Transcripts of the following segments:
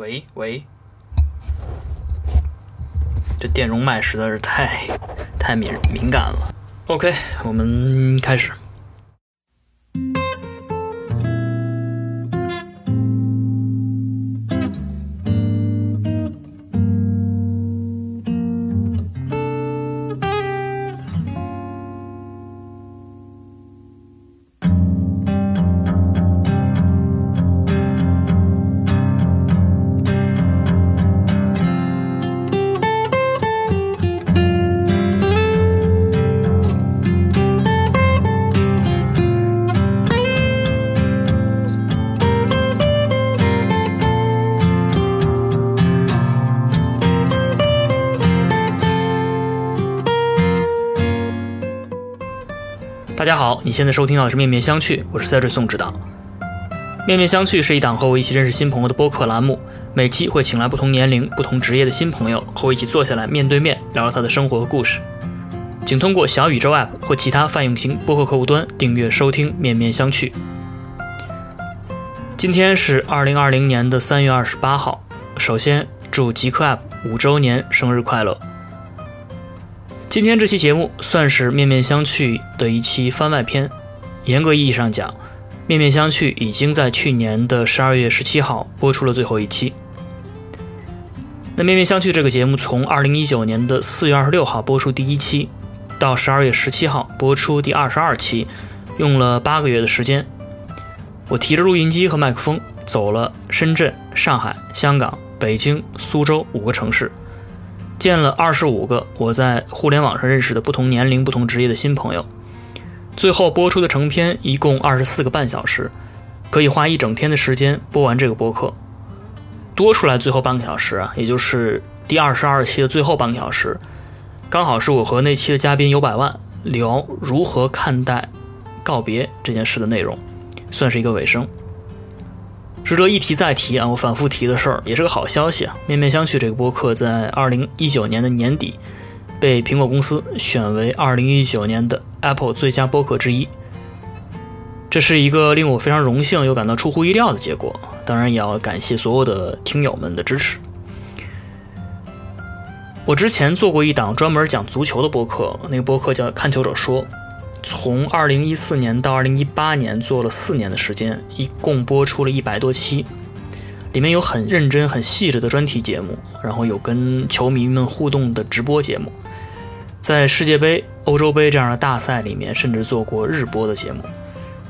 喂喂，这电容麦实在是太太敏敏感了。OK，我们开始。你现在收听到的是《面面相觑》，我是 Cedric 宋指导。《面面相觑》是一档和我一起认识新朋友的播客栏目，每期会请来不同年龄、不同职业的新朋友，和我一起坐下来面对面聊聊他的生活和故事。请通过小宇宙 App 或其他泛用型播客客户端订阅收听《面面相觑》。今天是二零二零年的三月二十八号，首先祝极客 App 五周年生日快乐！今天这期节目算是《面面相觑》的一期番外篇。严格意义上讲，《面面相觑》已经在去年的十二月十七号播出了最后一期。那《面面相觑》这个节目从二零一九年的四月二十六号播出第一期，到十二月十七号播出第二十二期，用了八个月的时间。我提着录音机和麦克风，走了深圳、上海、香港、北京、苏州五个城市。见了二十五个我在互联网上认识的不同年龄、不同职业的新朋友，最后播出的成片一共二十四个半小时，可以花一整天的时间播完这个播客。多出来最后半个小时啊，也就是第二十二期的最后半个小时，刚好是我和那期的嘉宾有百万聊如何看待告别这件事的内容，算是一个尾声。值得一提再提啊！我反复提的事儿，也是个好消息啊！面面相觑这个播客在二零一九年的年底，被苹果公司选为二零一九年的 Apple 最佳播客之一。这是一个令我非常荣幸又感到出乎意料的结果。当然，也要感谢所有的听友们的支持。我之前做过一档专门讲足球的播客，那个播客叫《看球者说》。从二零一四年到二零一八年，做了四年的时间，一共播出了一百多期，里面有很认真、很细致的专题节目，然后有跟球迷们互动的直播节目，在世界杯、欧洲杯这样的大赛里面，甚至做过日播的节目。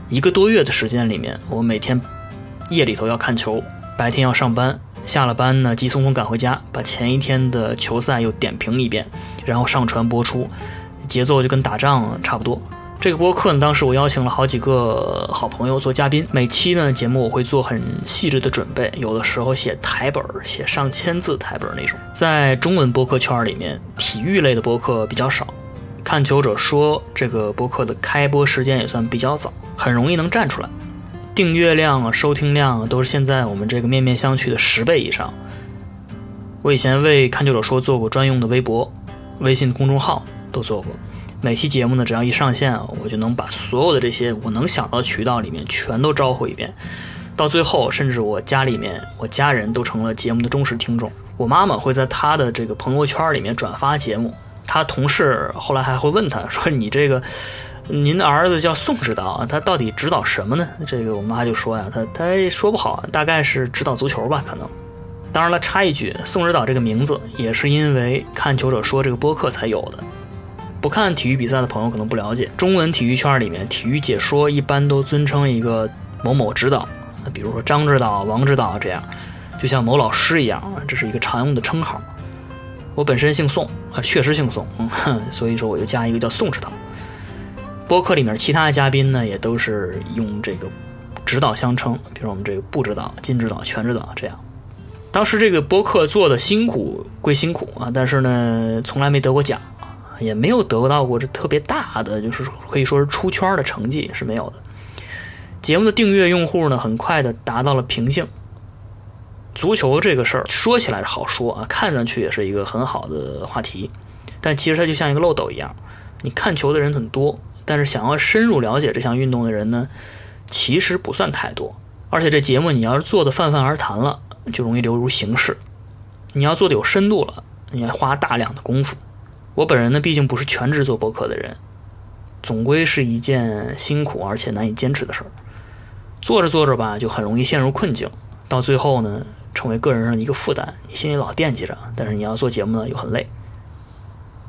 一个多月的时间里面，我每天夜里头要看球，白天要上班，下了班呢急匆匆赶回家，把前一天的球赛又点评一遍，然后上传播出，节奏就跟打仗差不多。这个播客呢，当时我邀请了好几个好朋友做嘉宾，每期呢节目我会做很细致的准备，有的时候写台本，写上千字台本那种。在中文播客圈里面，体育类的播客比较少。看球者说这个播客的开播时间也算比较早，很容易能站出来，订阅量啊、收听量啊都是现在我们这个面面相觑的十倍以上。我以前为看球者说做过专用的微博、微信公众号都做过。每期节目呢，只要一上线，我就能把所有的这些我能想到的渠道里面全都招呼一遍。到最后，甚至我家里面我家人都成了节目的忠实听众。我妈妈会在她的这个朋友圈里面转发节目，她同事后来还会问她说：“你这个，您的儿子叫宋指导啊，他到底指导什么呢？”这个我妈就说呀：“他他说不好，大概是指导足球吧，可能。”当然了，插一句，宋指导这个名字也是因为看球者说这个播客才有的。不看体育比赛的朋友可能不了解，中文体育圈里面，体育解说一般都尊称一个某某指导，比如说张指导、王指导这样，就像某老师一样，这是一个常用的称号。我本身姓宋啊，确实姓宋，所以说我就加一个叫宋指导。播客里面其他的嘉宾呢，也都是用这个指导相称，比如我们这个部指导、金指导、全指导这样。当时这个播客做的辛苦归辛苦啊，但是呢，从来没得过奖。也没有得到过这特别大的，就是可以说是出圈的成绩是没有的。节目的订阅用户呢，很快的达到了瓶颈。足球这个事儿说起来好说啊，看上去也是一个很好的话题，但其实它就像一个漏斗一样，你看球的人很多，但是想要深入了解这项运动的人呢，其实不算太多。而且这节目你要是做的泛泛而谈了，就容易流入形式。你要做的有深度了，你要花大量的功夫。我本人呢，毕竟不是全职做博客的人，总归是一件辛苦而且难以坚持的事儿。做着做着吧，就很容易陷入困境，到最后呢，成为个人上的一个负担。你心里老惦记着，但是你要做节目呢，又很累。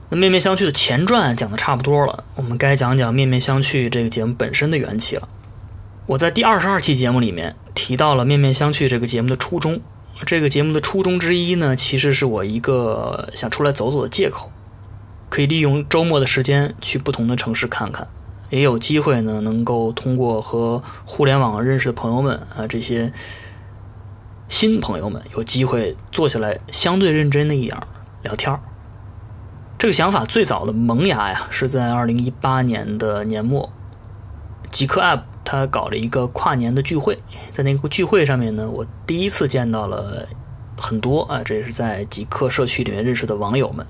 那面面相觑的前传讲的差不多了，我们该讲讲面面相觑这个节目本身的缘起了。我在第二十二期节目里面提到了面面相觑这个节目的初衷。这个节目的初衷之一呢，其实是我一个想出来走走的借口，可以利用周末的时间去不同的城市看看，也有机会呢，能够通过和互联网认识的朋友们啊，这些新朋友们有机会坐下来相对认真的一样聊天儿。这个想法最早的萌芽呀，是在二零一八年的年末，极客 App 它搞了一个跨年的聚会，在那个聚会上面呢，我第一次见到了很多啊，这也是在极客社区里面认识的网友们，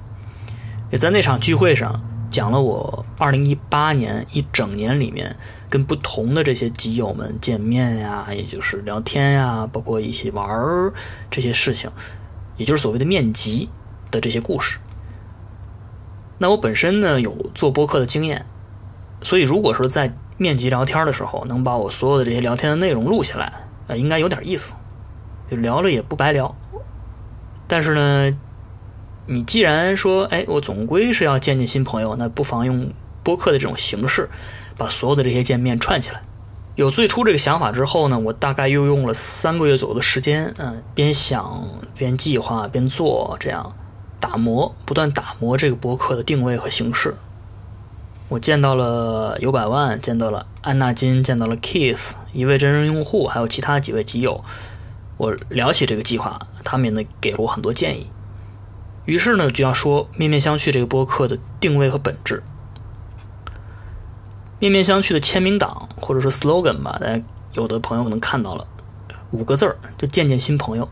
也在那场聚会上讲了我二零一八年一整年里面跟不同的这些基友们见面呀，也就是聊天呀，包括一起玩儿这些事情，也就是所谓的面基的这些故事。那我本身呢有做播客的经验，所以如果说在面基聊天的时候能把我所有的这些聊天的内容录下来，呃，应该有点意思，就聊了也不白聊。但是呢，你既然说，哎，我总归是要见见新朋友，那不妨用播客的这种形式，把所有的这些见面串起来。有最初这个想法之后呢，我大概又用了三个月左右的时间，嗯，边想边计划边做，这样。打磨，不断打磨这个博客的定位和形式。我见到了有百万，见到了安纳金，见到了 Keith 一位真人用户，还有其他几位基友。我聊起这个计划，他们也呢给了我很多建议。于是呢，就要说面面相觑这个播客的定位和本质。面面相觑的签名档或者说 slogan 吧，大家有的朋友可能看到了五个字儿，就见见新朋友。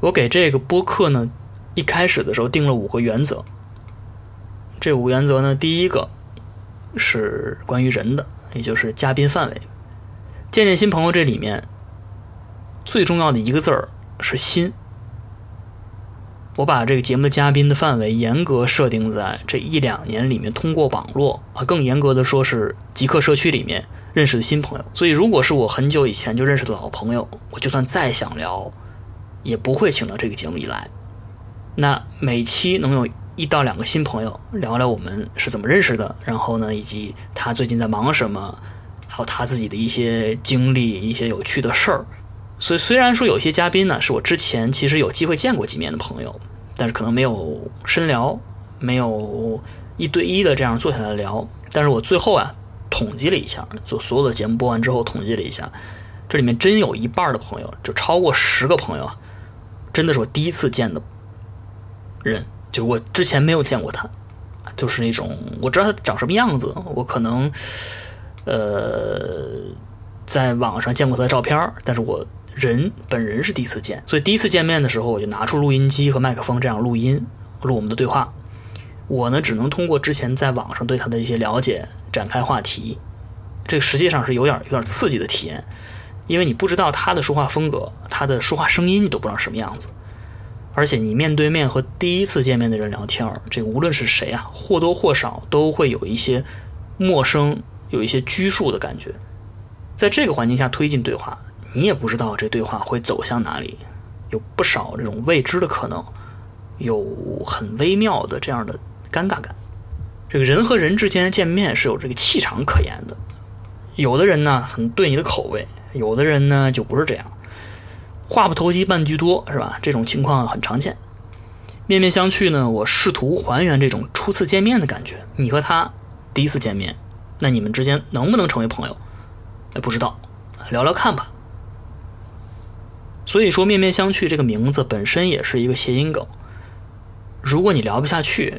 我给这个播客呢，一开始的时候定了五个原则。这五个原则呢，第一个是关于人的，也就是嘉宾范围。见见新朋友这里面最重要的一个字儿是“新”。我把这个节目的嘉宾的范围严格设定在这一两年里面，通过网络啊，更严格的说是极客社区里面认识的新朋友。所以，如果是我很久以前就认识的老朋友，我就算再想聊。也不会请到这个节目里来。那每期能有一到两个新朋友聊聊我们是怎么认识的，然后呢，以及他最近在忙什么，还有他自己的一些经历、一些有趣的事儿。所以虽然说有些嘉宾呢是我之前其实有机会见过几面的朋友，但是可能没有深聊，没有一对一的这样坐下来聊。但是我最后啊统计了一下，就所有的节目播完之后统计了一下，这里面真有一半的朋友，就超过十个朋友啊。真的是我第一次见的人，就我之前没有见过他，就是那种我知道他长什么样子，我可能呃在网上见过他的照片，但是我人本人是第一次见，所以第一次见面的时候，我就拿出录音机和麦克风这样录音录我们的对话。我呢只能通过之前在网上对他的一些了解展开话题，这个实际上是有点有点刺激的体验。因为你不知道他的说话风格，他的说话声音你都不知道什么样子，而且你面对面和第一次见面的人聊天，这无论是谁啊，或多或少都会有一些陌生，有一些拘束的感觉。在这个环境下推进对话，你也不知道这对话会走向哪里，有不少这种未知的可能，有很微妙的这样的尴尬感。这个人和人之间见面是有这个气场可言的，有的人呢很对你的口味。有的人呢就不是这样，话不投机半句多，是吧？这种情况很常见。面面相觑呢，我试图还原这种初次见面的感觉。你和他第一次见面，那你们之间能不能成为朋友？哎，不知道，聊聊看吧。所以说，面面相觑这个名字本身也是一个谐音梗。如果你聊不下去，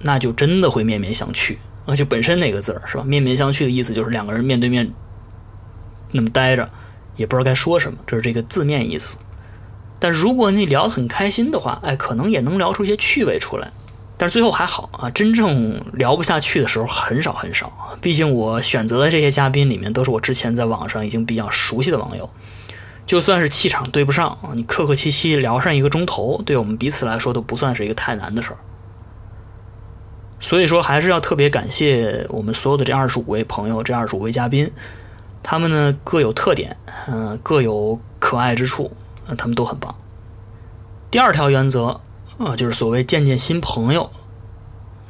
那就真的会面面相觑。啊，就本身那个字儿是吧？面面相觑的意思就是两个人面对面。那么待着，也不知道该说什么，这是这个字面意思。但如果你聊得很开心的话，哎，可能也能聊出一些趣味出来。但是最后还好啊，真正聊不下去的时候很少很少。毕竟我选择的这些嘉宾里面，都是我之前在网上已经比较熟悉的网友，就算是气场对不上啊，你客客气气聊上一个钟头，对我们彼此来说都不算是一个太难的事儿。所以说，还是要特别感谢我们所有的这二十五位朋友，这二十五位嘉宾，他们呢各有特点，嗯、各有可爱之处，呃他们都很棒。第二条原则啊、就是所谓见见新朋友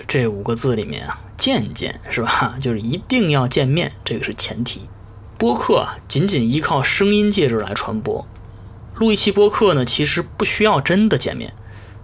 这五个字里面啊，见见是吧？就是一定要见面，这个是前提。播客啊，仅仅依靠声音介质来传播。录一期播客呢，其实不需要真的见面。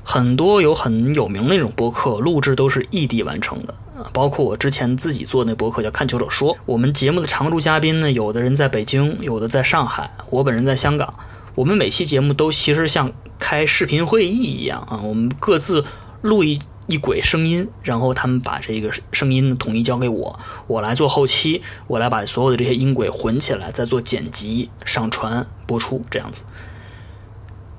很多有很有名的那种播客录制都是异地完成的，包括我之前自己做那播客叫《看球者说》，我们节目的常驻嘉宾呢，有的人在北京，有的在上海，我本人在香港。我们每期节目都其实像开视频会议一样啊，我们各自录一一轨声音，然后他们把这个声音统一交给我，我来做后期，我来把所有的这些音轨混起来，再做剪辑、上传、播出这样子。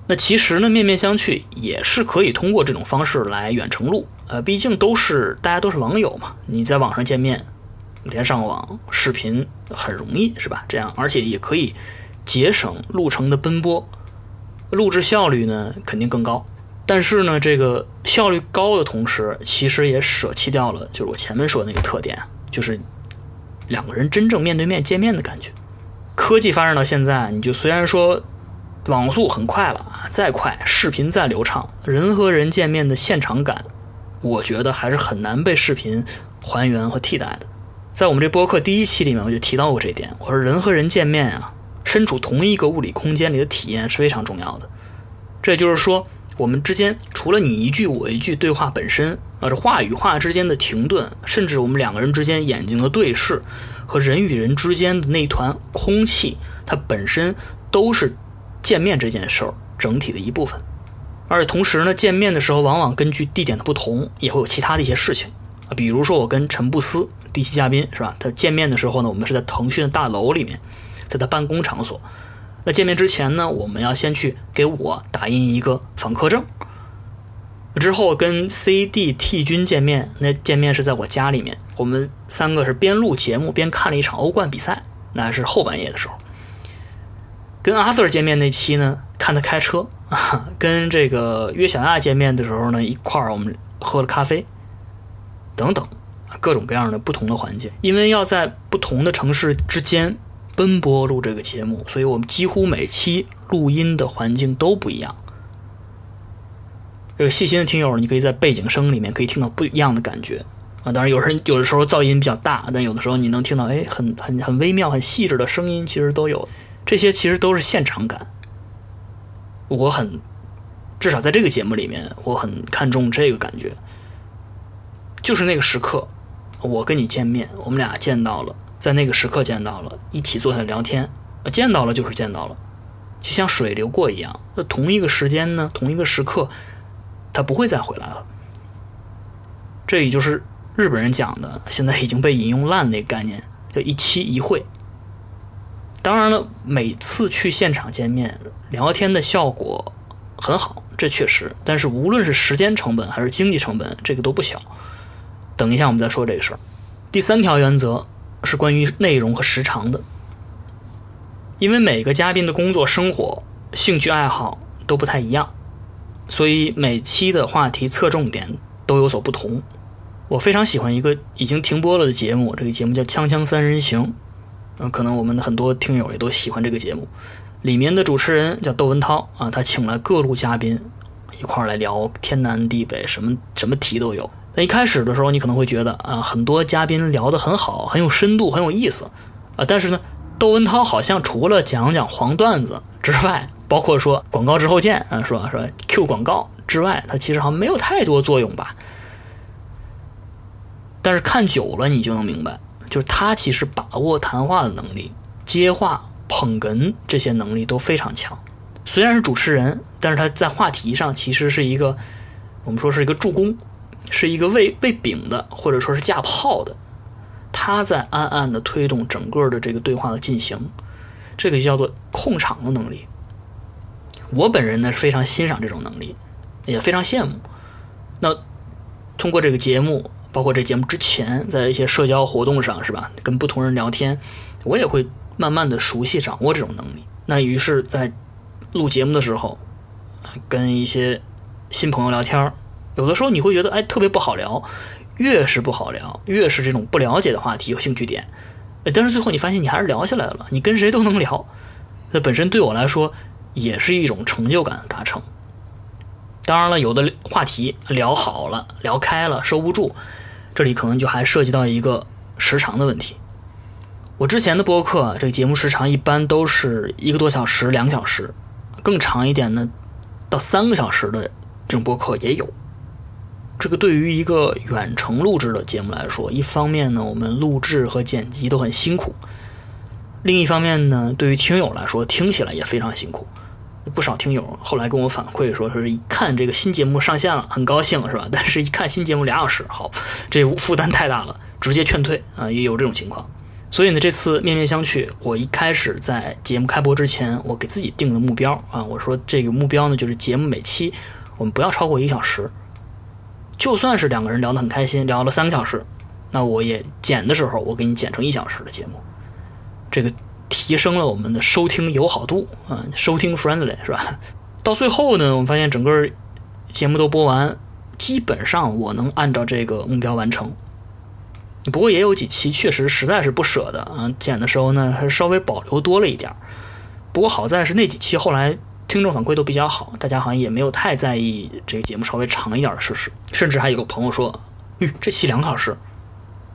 那其实呢，面面相觑也是可以通过这种方式来远程录，呃，毕竟都是大家都是网友嘛，你在网上见面，连上网视频很容易是吧？这样，而且也可以节省路程的奔波，录制效率呢肯定更高。但是呢，这个效率高的同时，其实也舍弃掉了就是我前面说的那个特点，就是两个人真正面对面见面的感觉。科技发展到现在，你就虽然说网速很快了啊，再快，视频再流畅，人和人见面的现场感，我觉得还是很难被视频还原和替代的。在我们这播客第一期里面，我就提到过这一点。我说人和人见面啊，身处同一个物理空间里的体验是非常重要的。这就是说，我们之间除了你一句我一句对话本身，啊，这话与话之间的停顿，甚至我们两个人之间眼睛的对视和人与人之间的那团空气，它本身都是见面这件事儿整体的一部分。而且同时呢，见面的时候往往根据地点的不同，也会有其他的一些事情啊。比如说我跟陈布斯第七嘉宾是吧？他见面的时候呢，我们是在腾讯的大楼里面，在他办公场所。那见面之前呢，我们要先去给我打印一个访客证。之后跟 CD T 君见面，那见面是在我家里面，我们三个是边录节目边看了一场欧冠比赛，那是后半夜的时候。跟阿 Sir 见面那期呢，看他开车；跟这个约小亚见面的时候呢，一块儿我们喝了咖啡，等等，各种各样的不同的环境。因为要在不同的城市之间奔波录这个节目，所以我们几乎每期录音的环境都不一样。这个细心的听友，你可以在背景声里面可以听到不一样的感觉啊。当然，有人 有的时候噪音比较大，但有的时候你能听到，哎，很很很微妙、很细致的声音，其实都有。这些其实都是现场感。我很，至少在这个节目里面，我很看重这个感觉，就是那个时刻，我跟你见面，我们俩见到了，在那个时刻见到了，一起坐下聊天，见到了就是见到了，就像水流过一样。那同一个时间呢，同一个时刻。他不会再回来了，这也就是日本人讲的，现在已经被引用烂那个概念，叫一期一会。当然了，每次去现场见面聊天的效果很好，这确实。但是无论是时间成本还是经济成本，这个都不小。等一下我们再说这个事儿。第三条原则是关于内容和时长的，因为每个嘉宾的工作、生活、兴趣爱好都不太一样。所以每期的话题侧重点都有所不同。我非常喜欢一个已经停播了的节目，这个节目叫《锵锵三人行》，嗯，可能我们的很多听友也都喜欢这个节目。里面的主持人叫窦文涛啊，他请来各路嘉宾一块儿来聊天南地北，什么什么题都有。那一开始的时候，你可能会觉得啊，很多嘉宾聊得很好，很有深度，很有意思啊。但是呢，窦文涛好像除了讲讲黄段子之外，包括说广告之后见啊，说？说 Q 广告之外，他其实好像没有太多作用吧。但是看久了，你就能明白，就是他其实把握谈话的能力、接话、捧哏这些能力都非常强。虽然是主持人，但是他在话题上其实是一个，我们说是一个助攻，是一个喂喂饼的，或者说是架炮的。他在暗暗的推动整个的这个对话的进行，这个叫做控场的能力。我本人呢是非常欣赏这种能力，也非常羡慕。那通过这个节目，包括这节目之前，在一些社交活动上，是吧？跟不同人聊天，我也会慢慢的熟悉掌握这种能力。那于是，在录节目的时候，跟一些新朋友聊天有的时候你会觉得哎特别不好聊，越是不好聊，越是这种不了解的话题有兴趣点，但是最后你发现你还是聊下来了，你跟谁都能聊，那本身对我来说也是一种成就感的达成。当然了，有的话题聊好了，聊开了，收不住，这里可能就还涉及到一个时长的问题。我之前的播客，这个节目时长一般都是一个多小时、两小时，更长一点呢，到三个小时的这种播客也有。这个对于一个远程录制的节目来说，一方面呢，我们录制和剪辑都很辛苦；另一方面呢，对于听友来说，听起来也非常辛苦。不少听友后来跟我反馈说，是一看这个新节目上线了，很高兴，是吧？但是一看新节目俩小时，好，这负担太大了，直接劝退啊，也有这种情况。所以呢，这次面面相觑，我一开始在节目开播之前，我给自己定的目标啊，我说这个目标呢，就是节目每期我们不要超过一个小时，就算是两个人聊得很开心，聊了三个小时，那我也剪的时候，我给你剪成一小时的节目，这个提升了我们的收听友好度啊，收听 friendly 是吧？到最后呢，我们发现整个节目都播完，基本上我能按照这个目标完成。不过也有几期确实实在是不舍得啊，剪的时候呢还稍微保留多了一点不过好在是那几期后来听众反馈都比较好，大家好像也没有太在意这个节目稍微长一点的事实。甚至还有个朋友说：“吁，这期两个小时，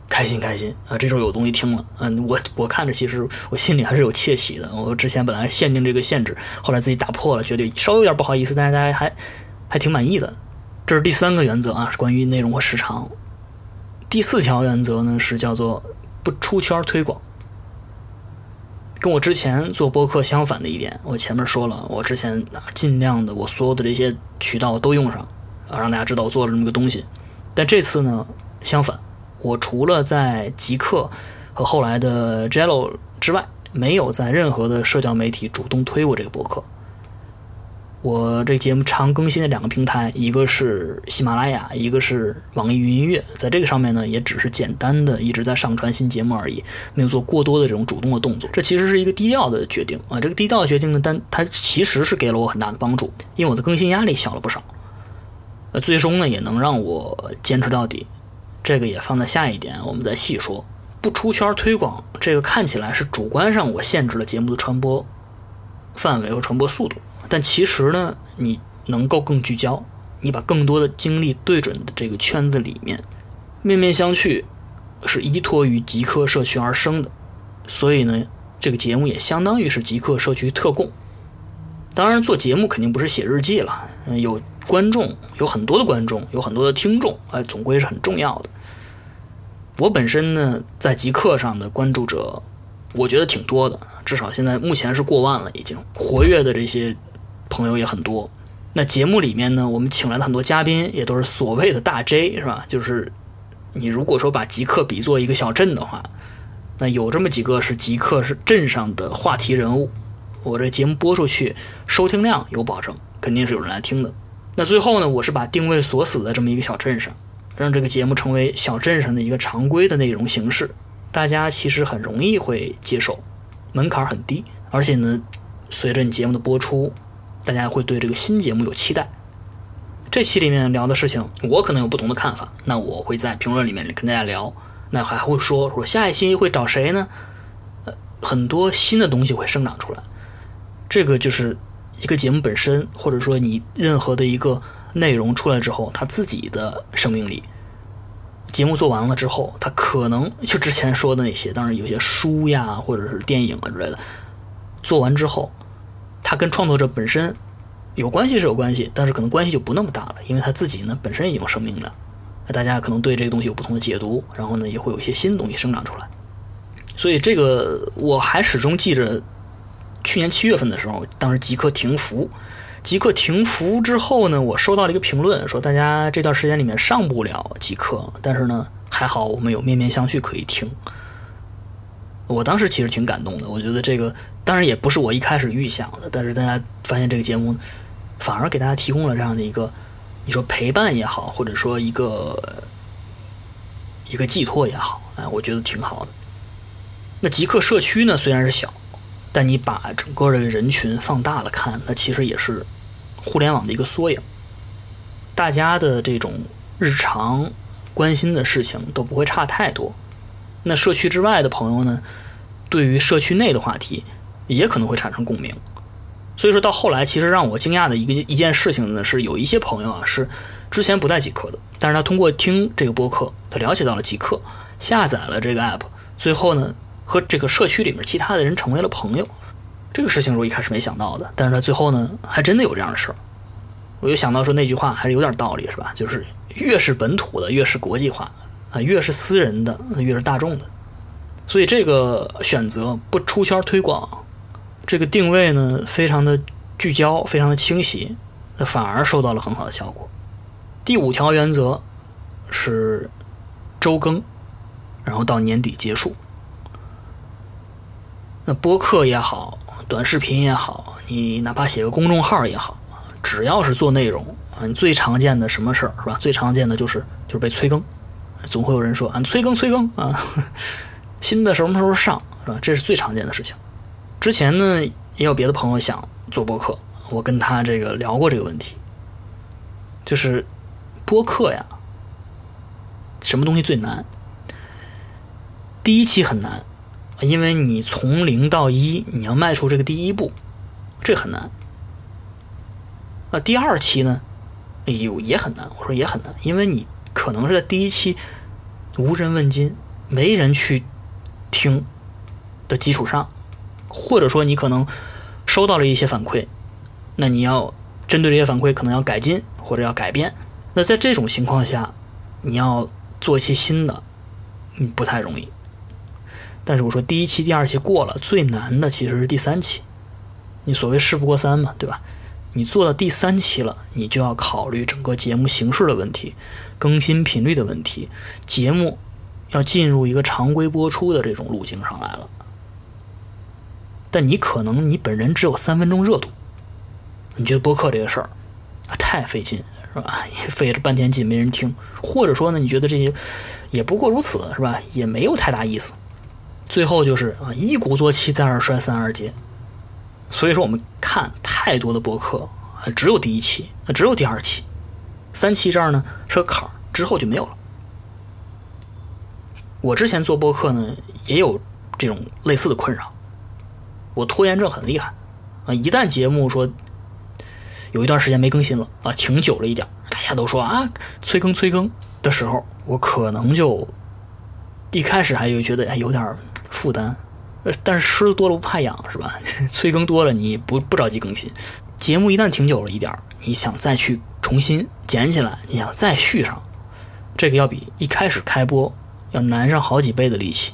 开心开心啊！这周有东西听了。”嗯，我我看着其实我心里还是有窃喜的。我之前本来限定这个限制，后来自己打破了，觉得稍微有点不好意思，但是大家还还挺满意的。这是第三个原则啊，是关于内容和时长。第四条原则呢是叫做不出圈推广，跟我之前做播客相反的一点，我前面说了，我之前尽量的我所有的这些渠道都用上，啊，让大家知道我做了这么个东西。但这次呢，相反，我除了在极客和后来的 Jello 之外，没有在任何的社交媒体主动推过这个博客。我这节目常更新的两个平台，一个是喜马拉雅，一个是网易云音乐。在这个上面呢，也只是简单的一直在上传新节目而已，没有做过多的这种主动的动作。这其实是一个低调的决定啊。这个低调的决定呢，但它其实是给了我很大的帮助，因为我的更新压力小了不少。呃，最终呢，也能让我坚持到底。这个也放在下一点，我们再细说。不出圈推广，这个看起来是主观上我限制了节目的传播范围和传播速度。但其实呢，你能够更聚焦，你把更多的精力对准的这个圈子里面，面面相觑，是依托于极客社区而生的，所以呢，这个节目也相当于是极客社区特供。当然，做节目肯定不是写日记了，有观众，有很多的观众，有很多的听众，哎，总归是很重要的。我本身呢，在极客上的关注者，我觉得挺多的，至少现在目前是过万了，已经活跃的这些。朋友也很多，那节目里面呢，我们请来的很多嘉宾也都是所谓的大 J，是吧？就是你如果说把极客比作一个小镇的话，那有这么几个是极客是镇上的话题人物，我这节目播出去收听量有保证，肯定是有人来听的。那最后呢，我是把定位锁死在这么一个小镇上，让这个节目成为小镇上的一个常规的内容形式，大家其实很容易会接受，门槛很低，而且呢，随着你节目的播出。大家会对这个新节目有期待。这期里面聊的事情，我可能有不同的看法，那我会在评论里面跟大家聊。那还会说说下一期会找谁呢？呃，很多新的东西会生长出来。这个就是一个节目本身，或者说你任何的一个内容出来之后，它自己的生命力。节目做完了之后，它可能就之前说的那些，当然有些书呀，或者是电影啊之类的，做完之后。它跟创作者本身有关系是有关系，但是可能关系就不那么大了，因为他自己呢本身已经有生命了。那大家可能对这个东西有不同的解读，然后呢也会有一些新的东西生长出来。所以这个我还始终记着，去年七月份的时候，当时极客停服，极客停服之后呢，我收到了一个评论，说大家这段时间里面上不了极客，但是呢还好我们有面面相觑可以听。我当时其实挺感动的，我觉得这个当然也不是我一开始预想的，但是大家发现这个节目反而给大家提供了这样的一个，你说陪伴也好，或者说一个一个寄托也好，哎，我觉得挺好的。那极客社区呢虽然是小，但你把整个的人群放大了看，那其实也是互联网的一个缩影。大家的这种日常关心的事情都不会差太多。那社区之外的朋友呢，对于社区内的话题也可能会产生共鸣。所以说到后来，其实让我惊讶的一个一件事情呢，是有一些朋友啊是之前不带极客的，但是他通过听这个播客，他了解到了极客，下载了这个 app，最后呢和这个社区里面其他的人成为了朋友。这个事情是我一开始没想到的，但是他最后呢还真的有这样的事儿。我就想到说那句话还是有点道理，是吧？就是越是本土的，越是国际化啊；越是私人的，越是大众的。所以这个选择不出圈推广，这个定位呢非常的聚焦，非常的清晰，那反而收到了很好的效果。第五条原则是周更，然后到年底结束。那播客也好，短视频也好，你哪怕写个公众号也好。只要是做内容啊，你最常见的什么事儿是吧？最常见的就是就是被催更，总会有人说啊催更催更啊，新的什么时候上是吧？这是最常见的事情。之前呢也有别的朋友想做播客，我跟他这个聊过这个问题，就是播客呀，什么东西最难？第一期很难，因为你从零到一，你要迈出这个第一步，这很难。那第二期呢？哎呦，也很难。我说也很难，因为你可能是在第一期无人问津、没人去听的基础上，或者说你可能收到了一些反馈，那你要针对这些反馈，可能要改进或者要改变。那在这种情况下，你要做一期新的，嗯，不太容易。但是我说第一期、第二期过了，最难的其实是第三期。你所谓事不过三嘛，对吧？你做到第三期了，你就要考虑整个节目形式的问题、更新频率的问题，节目要进入一个常规播出的这种路径上来了。但你可能你本人只有三分钟热度，你觉得播客这个事儿太费劲是吧？费了半天劲没人听，或者说呢，你觉得这些也不过如此是吧？也没有太大意思。最后就是啊，一鼓作气，再而衰，三而竭。所以说，我们看太多的博客，只有第一期，只有第二期，三期这儿呢是个坎儿，之后就没有了。我之前做播客呢，也有这种类似的困扰，我拖延症很厉害啊！一旦节目说有一段时间没更新了啊，挺久了一点，大家都说啊催更催更的时候，我可能就一开始还有觉得哎有点负担。但是虱子多了不怕痒，是吧？催更多了，你不不着急更新。节目一旦停久了一点你想再去重新捡起来，你想再续上，这个要比一开始开播要难上好几倍的力气。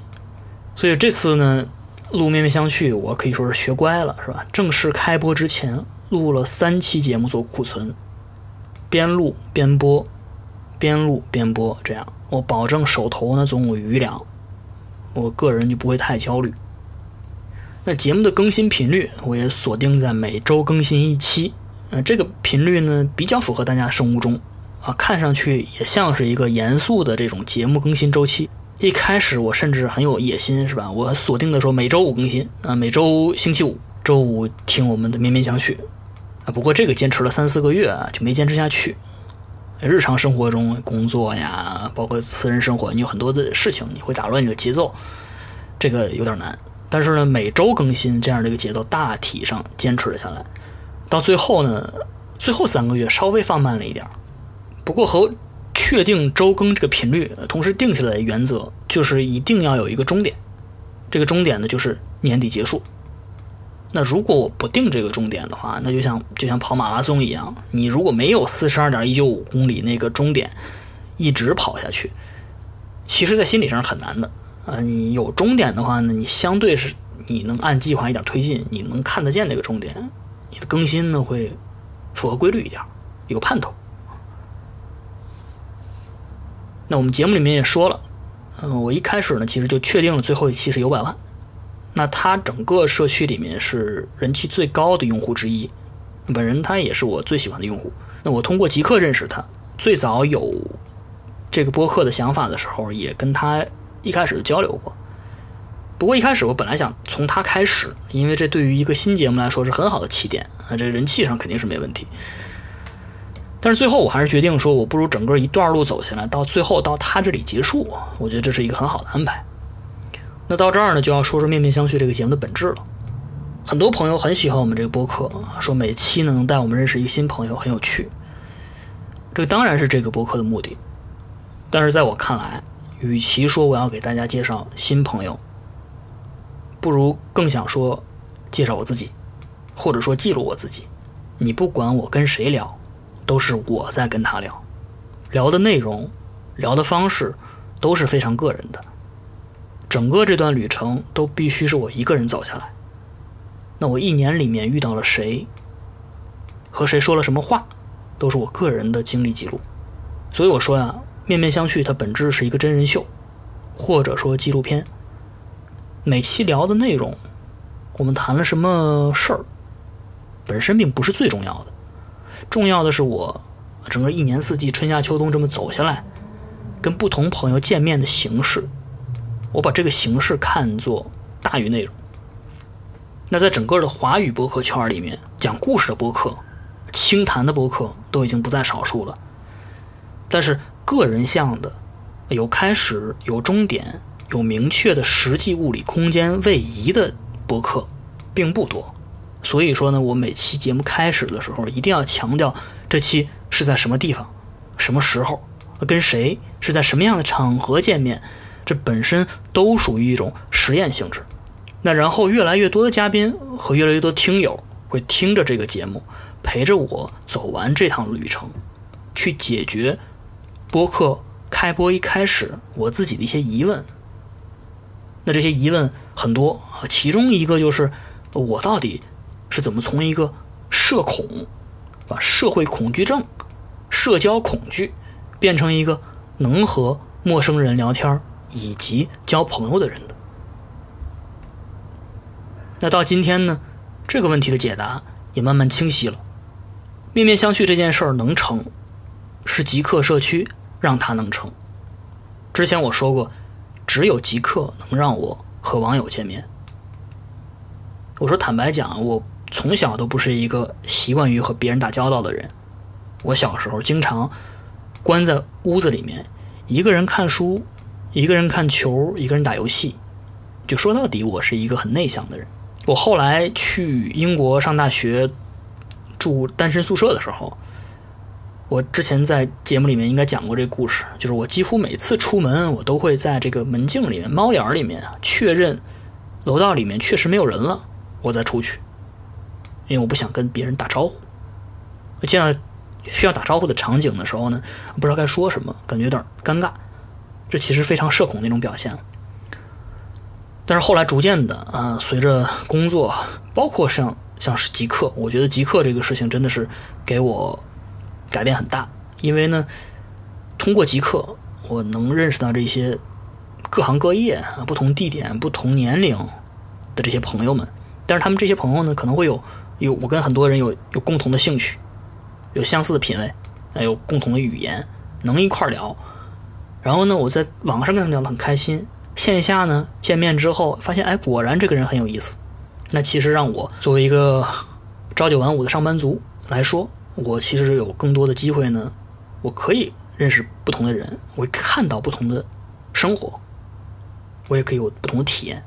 所以这次呢，录面面相觑，我可以说是学乖了，是吧？正式开播之前，录了三期节目做库存，边录边播，边录边播，这样我保证手头呢总有余粮，我个人就不会太焦虑。那节目的更新频率，我也锁定在每周更新一期。呃，这个频率呢，比较符合大家生物钟，啊，看上去也像是一个严肃的这种节目更新周期。一开始我甚至很有野心，是吧？我锁定的说每周五更新，啊，每周星期五、周五听我们的绵绵相续。啊，不过这个坚持了三四个月啊，就没坚持下去。日常生活中，工作呀，包括私人生活，你有很多的事情，你会打乱你的节奏，这个有点难。但是呢，每周更新这样的一个节奏，大体上坚持了下来。到最后呢，最后三个月稍微放慢了一点不过和确定周更这个频率同时定下来的原则，就是一定要有一个终点。这个终点呢，就是年底结束。那如果我不定这个终点的话，那就像就像跑马拉松一样，你如果没有四十二点一九五公里那个终点，一直跑下去，其实在心理上很难的。呃，你有终点的话呢，你相对是你能按计划一点推进，你能看得见那个终点，你的更新呢会符合规律一点，有盼头。那我们节目里面也说了，嗯，我一开始呢其实就确定了最后一期是有百万，那他整个社区里面是人气最高的用户之一，本人他也是我最喜欢的用户。那我通过极客认识他，最早有这个播客的想法的时候，也跟他。一开始就交流过，不过一开始我本来想从他开始，因为这对于一个新节目来说是很好的起点啊，这人气上肯定是没问题。但是最后我还是决定说，我不如整个一段路走下来，到最后到他这里结束，我觉得这是一个很好的安排。那到这儿呢，就要说说面面相觑这个节目的本质了。很多朋友很喜欢我们这个播客，说每期呢能带我们认识一个新朋友，很有趣。这当然是这个播客的目的，但是在我看来，与其说我要给大家介绍新朋友，不如更想说介绍我自己，或者说记录我自己。你不管我跟谁聊，都是我在跟他聊，聊的内容、聊的方式都是非常个人的。整个这段旅程都必须是我一个人走下来。那我一年里面遇到了谁，和谁说了什么话，都是我个人的经历记录。所以我说呀，面面相觑，它本质是一个真人秀，或者说纪录片。每期聊的内容，我们谈了什么事儿，本身并不是最重要的，重要的是我整个一年四季、春夏秋冬这么走下来，跟不同朋友见面的形式，我把这个形式看作大于内容。那在整个的华语博客圈里面，讲故事的博客、轻谈的博客都已经不在少数了，但是个人向的、有开始、有终点。有明确的实际物理空间位移的播客并不多，所以说呢，我每期节目开始的时候一定要强调这期是在什么地方、什么时候、跟谁是在什么样的场合见面，这本身都属于一种实验性质。那然后越来越多的嘉宾和越来越多听友会听着这个节目，陪着我走完这趟旅程，去解决播客开播一开始我自己的一些疑问。那这些疑问很多啊，其中一个就是我到底是怎么从一个社恐、把社会恐惧症、社交恐惧变成一个能和陌生人聊天以及交朋友的人的？那到今天呢，这个问题的解答也慢慢清晰了。面面相觑这件事儿能成，是极客社区让他能成。之前我说过。只有极客能让我和网友见面。我说坦白讲，我从小都不是一个习惯于和别人打交道的人。我小时候经常关在屋子里面，一个人看书，一个人看球，一个人打游戏。就说到底，我是一个很内向的人。我后来去英国上大学，住单身宿舍的时候。我之前在节目里面应该讲过这个故事，就是我几乎每次出门，我都会在这个门镜里面、猫眼里面确认楼道里面确实没有人了，我再出去，因为我不想跟别人打招呼。我见到需要打招呼的场景的时候呢，不知道该说什么，感觉有点尴尬，这其实非常社恐那种表现。但是后来逐渐的啊，随着工作，包括像像是极客，我觉得极客这个事情真的是给我。改变很大，因为呢，通过极客，我能认识到这些各行各业、不同地点、不同年龄的这些朋友们。但是他们这些朋友呢，可能会有有我跟很多人有有共同的兴趣，有相似的品味，有共同的语言，能一块聊。然后呢，我在网上跟他们聊得很开心，线下呢见面之后，发现哎，果然这个人很有意思。那其实让我作为一个朝九晚五的上班族来说。我其实有更多的机会呢，我可以认识不同的人，我看到不同的生活，我也可以有不同的体验。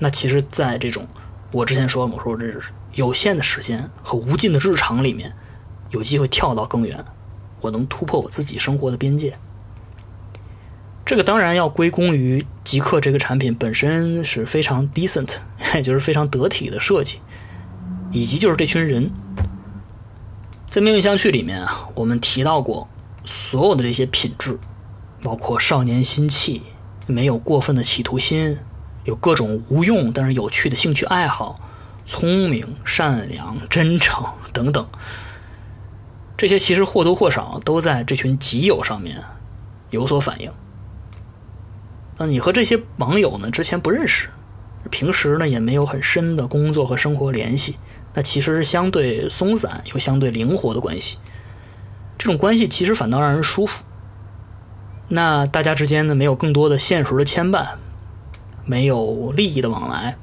那其实，在这种我之前说，我说这是有限的时间和无尽的日常里面，有机会跳到更远，我能突破我自己生活的边界。这个当然要归功于极客这个产品本身是非常 decent，也 就是非常得体的设计，以及就是这群人。在命运相觑里面啊，我们提到过所有的这些品质，包括少年心气，没有过分的企图心，有各种无用但是有趣的兴趣爱好，聪明、善良、真诚等等。这些其实或多或少都在这群集友上面有所反映。那你和这些网友呢，之前不认识，平时呢也没有很深的工作和生活联系。那其实是相对松散又相对灵活的关系，这种关系其实反倒让人舒服。那大家之间呢没有更多的现实的牵绊，没有利益的往来，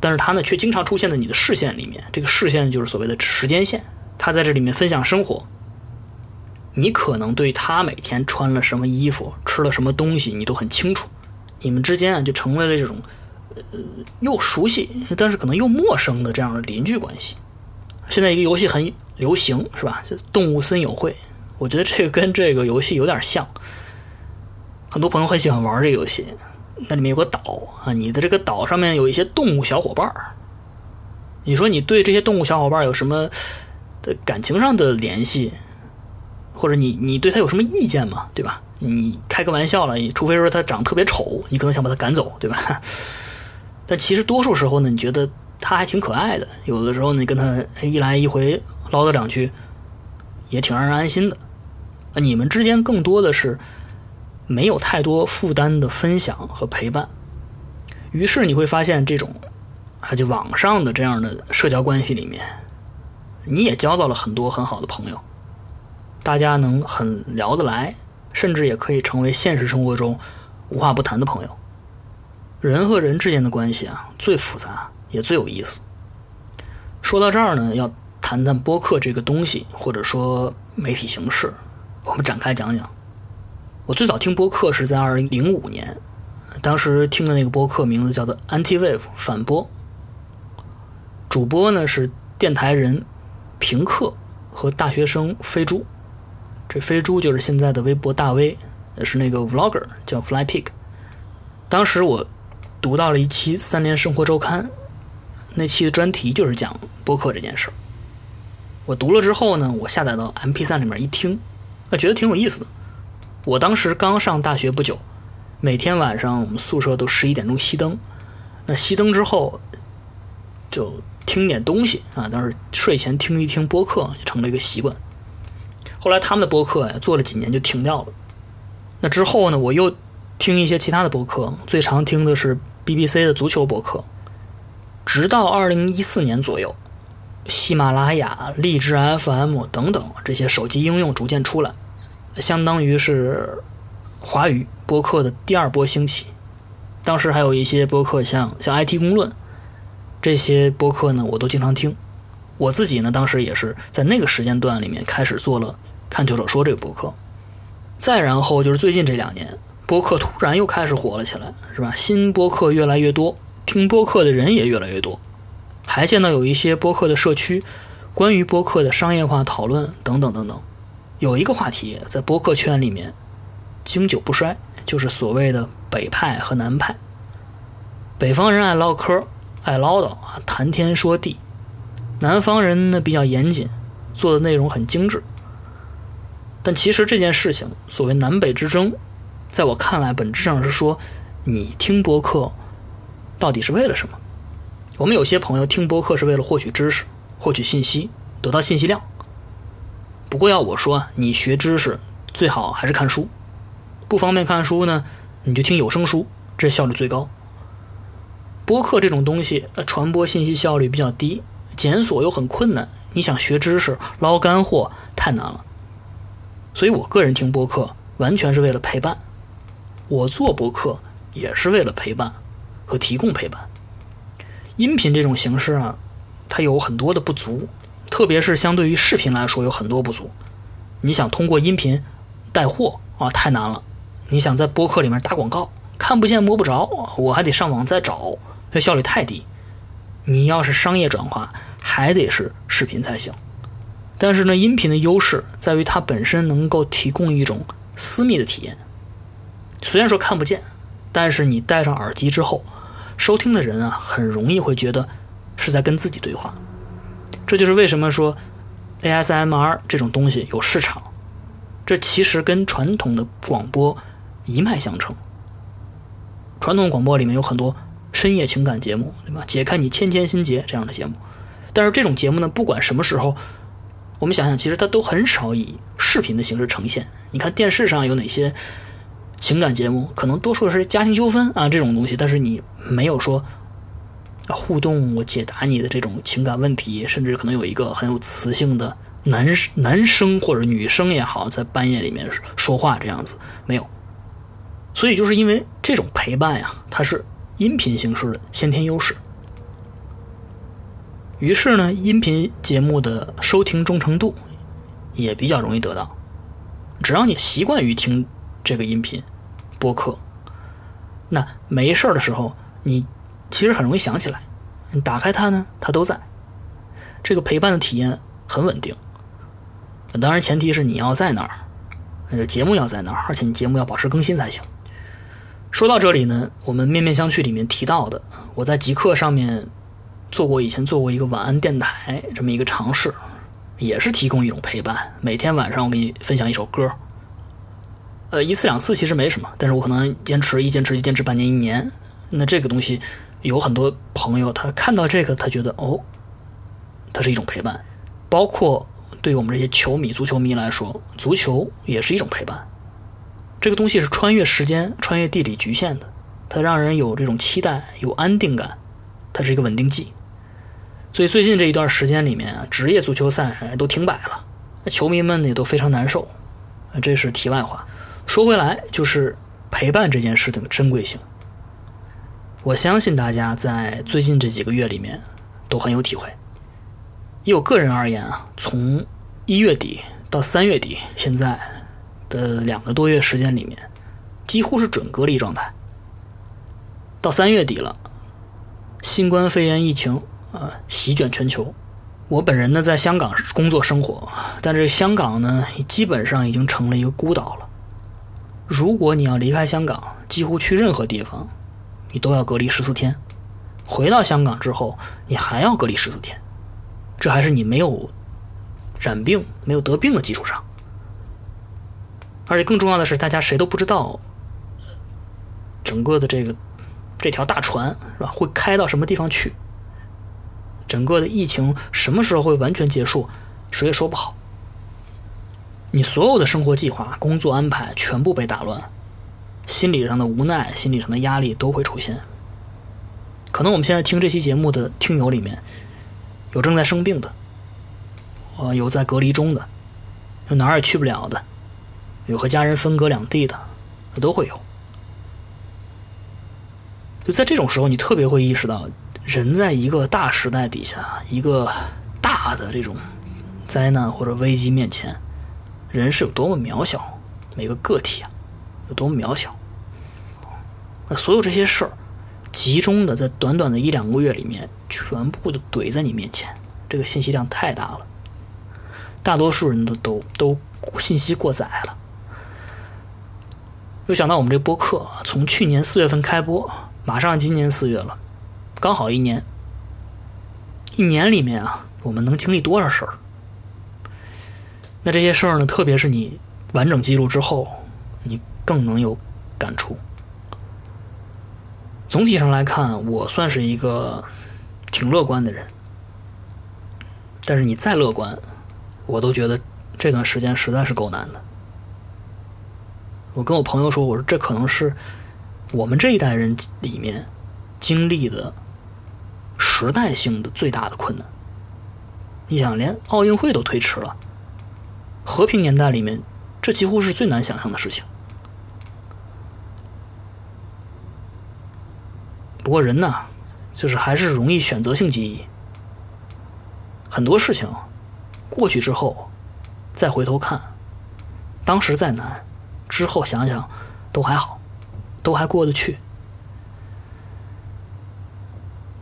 但是他呢却经常出现在你的视线里面。这个视线就是所谓的时间线，他在这里面分享生活。你可能对他每天穿了什么衣服、吃了什么东西，你都很清楚。你们之间啊，就成为了这种呃又熟悉，但是可能又陌生的这样的邻居关系。现在一个游戏很流行，是吧？就动物森友会，我觉得这个跟这个游戏有点像。很多朋友很喜欢玩这个游戏，那里面有个岛啊，你的这个岛上面有一些动物小伙伴。你说你对这些动物小伙伴有什么的感情上的联系？或者你你对他有什么意见吗？对吧？你开个玩笑了，除非说他长得特别丑，你可能想把他赶走，对吧？但其实多数时候呢，你觉得他还挺可爱的。有的时候你跟他一来一回唠叨两句，也挺让人安心的。你们之间更多的是没有太多负担的分享和陪伴。于是你会发现，这种啊，就网上的这样的社交关系里面，你也交到了很多很好的朋友。大家能很聊得来，甚至也可以成为现实生活中无话不谈的朋友。人和人之间的关系啊，最复杂也最有意思。说到这儿呢，要谈谈播客这个东西，或者说媒体形式，我们展开讲讲。我最早听播客是在二零零五年，当时听的那个播客名字叫做 Anti Wave 反播，主播呢是电台人平克和大学生飞猪。这飞猪就是现在的微博大 V，也是那个 vlogger，叫 Fly Pig。当时我读到了一期《三联生活周刊》，那期的专题就是讲播客这件事儿。我读了之后呢，我下载到 MP3 里面一听，啊，觉得挺有意思的。我当时刚上大学不久，每天晚上我们宿舍都十一点钟熄灯，那熄灯之后就听点东西啊，当时睡前听一听播客就成了一个习惯。后来他们的播客呀，做了几年就停掉了。那之后呢，我又听一些其他的播客，最常听的是 BBC 的足球博客。直到二零一四年左右，喜马拉雅、荔枝 FM 等等这些手机应用逐渐出来，相当于是华语播客的第二波兴起。当时还有一些播客，像像 IT 公论这些播客呢，我都经常听。我自己呢，当时也是在那个时间段里面开始做了。看球者说这个博客，再然后就是最近这两年，播客突然又开始火了起来，是吧？新播客越来越多，听播客的人也越来越多，还见到有一些播客的社区，关于播客的商业化讨论等等等等。有一个话题在播客圈里面经久不衰，就是所谓的北派和南派。北方人爱唠嗑，爱唠叨啊，谈天说地；南方人呢比较严谨，做的内容很精致。但其实这件事情，所谓南北之争，在我看来，本质上是说，你听播客到底是为了什么？我们有些朋友听播客是为了获取知识、获取信息、得到信息量。不过要我说，你学知识最好还是看书，不方便看书呢，你就听有声书，这效率最高。播客这种东西，传播信息效率比较低，检索又很困难，你想学知识、捞干货太难了。所以我个人听播客完全是为了陪伴，我做博客也是为了陪伴和提供陪伴。音频这种形式啊，它有很多的不足，特别是相对于视频来说有很多不足。你想通过音频带货啊，太难了。你想在播客里面打广告，看不见摸不着，我还得上网再找，这效率太低。你要是商业转化，还得是视频才行。但是呢，音频的优势在于它本身能够提供一种私密的体验。虽然说看不见，但是你戴上耳机之后，收听的人啊，很容易会觉得是在跟自己对话。这就是为什么说 ASMR 这种东西有市场。这其实跟传统的广播一脉相承。传统广播里面有很多深夜情感节目，对吧？解开你千千心结这样的节目。但是这种节目呢，不管什么时候。我们想想，其实它都很少以视频的形式呈现。你看电视上有哪些情感节目，可能多数是家庭纠纷啊这种东西，但是你没有说互动，我解答你的这种情感问题，甚至可能有一个很有磁性的男男生或者女生也好，在半夜里面说话这样子没有。所以就是因为这种陪伴呀，它是音频形式的先天优势。于是呢，音频节目的收听忠诚度也比较容易得到。只要你习惯于听这个音频播客，那没事儿的时候，你其实很容易想起来。你打开它呢，它都在。这个陪伴的体验很稳定。当然，前提是你要在那儿，节目要在那儿，而且你节目要保持更新才行。说到这里呢，我们面面相觑里面提到的，我在极客上面做过，以前做过一个晚安电台这么一个尝试，也是提供一种陪伴。每天晚上我给你分享一首歌，呃，一次两次其实没什么，但是我可能坚持一坚持一坚持半年一年，那这个东西有很多朋友他看到这个，他觉得哦，它是一种陪伴，包括。对于我们这些球迷、足球迷来说，足球也是一种陪伴。这个东西是穿越时间、穿越地理局限的，它让人有这种期待、有安定感，它是一个稳定剂。所以最近这一段时间里面啊，职业足球赛都停摆了，球迷们也都非常难受。这是题外话。说回来，就是陪伴这件事情的珍贵性。我相信大家在最近这几个月里面都很有体会。以我个人而言啊，从一月底到三月底，现在的两个多月时间里面，几乎是准隔离状态。到三月底了，新冠肺炎疫情啊席卷全球。我本人呢在香港工作生活，但这香港呢基本上已经成了一个孤岛了。如果你要离开香港，几乎去任何地方，你都要隔离十四天。回到香港之后，你还要隔离十四天。这还是你没有染病、没有得病的基础上，而且更重要的是，大家谁都不知道整个的这个这条大船是吧，会开到什么地方去？整个的疫情什么时候会完全结束，谁也说不好。你所有的生活计划、工作安排全部被打乱，心理上的无奈、心理上的压力都会出现。可能我们现在听这期节目的听友里面。有正在生病的，呃，有在隔离中的，有哪儿也去不了的，有和家人分隔两地的，都会有。就在这种时候，你特别会意识到，人在一个大时代底下，一个大的这种灾难或者危机面前，人是有多么渺小，每个个体啊，有多么渺小。那所有这些事儿。集中的在短短的一两个月里面，全部的怼在你面前，这个信息量太大了，大多数人都都都信息过载了。又想到我们这播客，从去年四月份开播，马上今年四月了，刚好一年。一年里面啊，我们能经历多少事儿？那这些事儿呢，特别是你完整记录之后，你更能有感触。总体上来看，我算是一个挺乐观的人。但是你再乐观，我都觉得这段时间实在是够难的。我跟我朋友说，我说这可能是我们这一代人里面经历的时代性的最大的困难。你想，连奥运会都推迟了，和平年代里面，这几乎是最难想象的事情。不过人呢，就是还是容易选择性记忆。很多事情过去之后，再回头看，当时再难，之后想想都还好，都还过得去。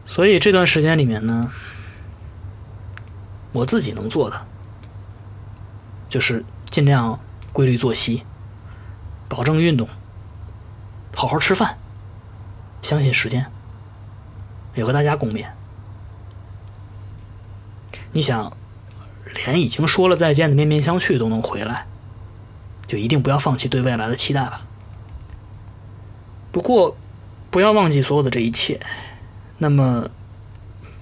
所以这段时间里面呢，我自己能做的，就是尽量规律作息，保证运动，好好吃饭，相信时间。也和大家共勉。你想，连已经说了再见的面面相觑都能回来，就一定不要放弃对未来的期待吧。不过，不要忘记所有的这一切，那么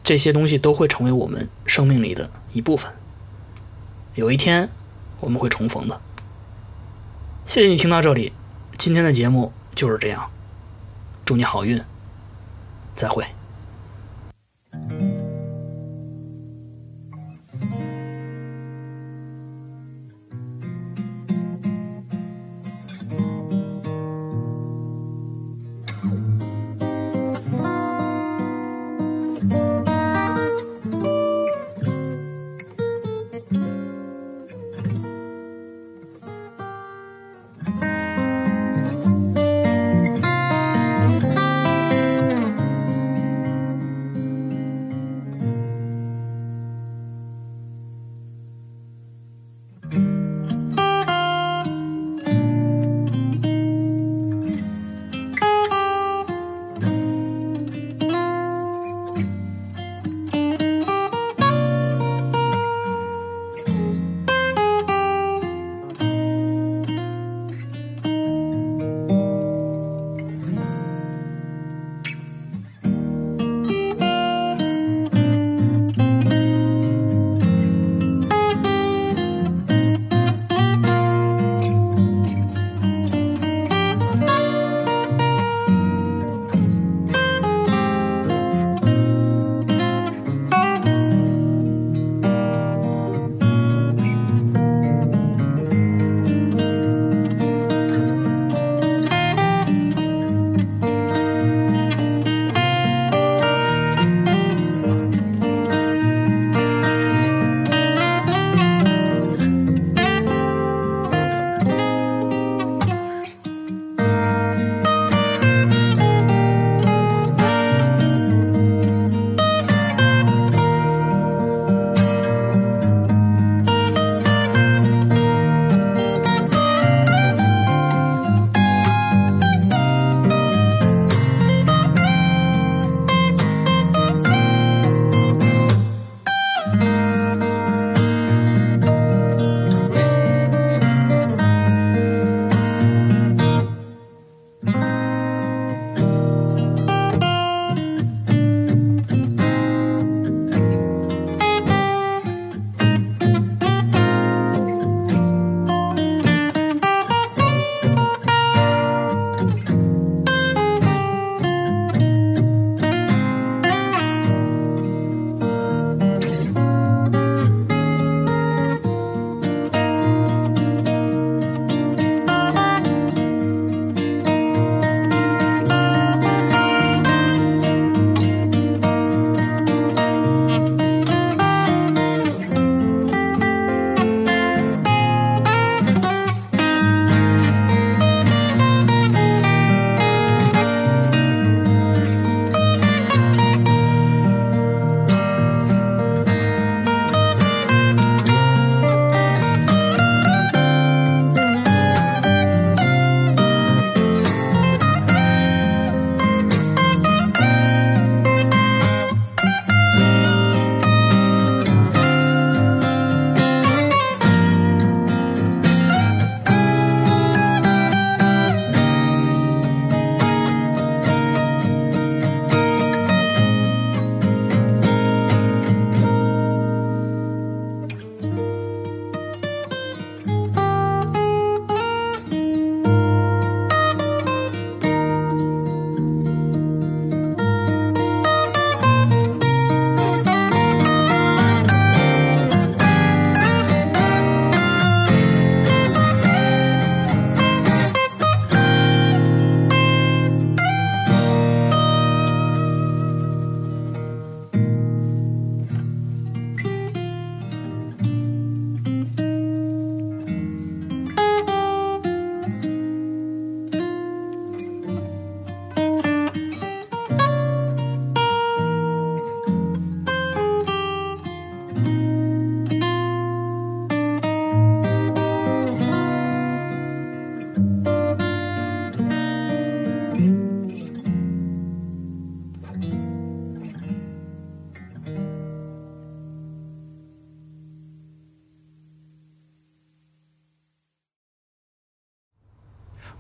这些东西都会成为我们生命里的一部分。有一天，我们会重逢的。谢谢你听到这里，今天的节目就是这样。祝你好运，再会。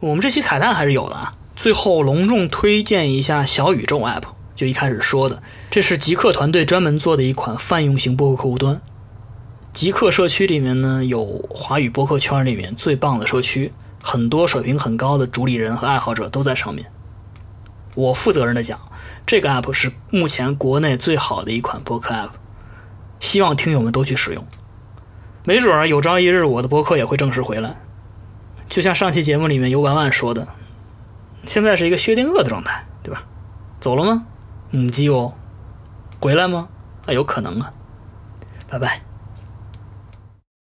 我们这期彩蛋还是有的啊。最后隆重推荐一下小宇宙 App，就一开始说的，这是极客团队专门做的一款泛用型播客客户端。极客社区里面呢，有华语播客圈里面最棒的社区，很多水平很高的主理人和爱好者都在上面。我负责任的讲，这个 App 是目前国内最好的一款播客 App，希望听友们都去使用。没准儿有朝一日我的播客也会正式回来，就像上期节目里面尤婉婉说的。现在是一个薛定谔的状态，对吧？走了吗？母鸡哦，回来吗？啊，有可能啊。拜拜。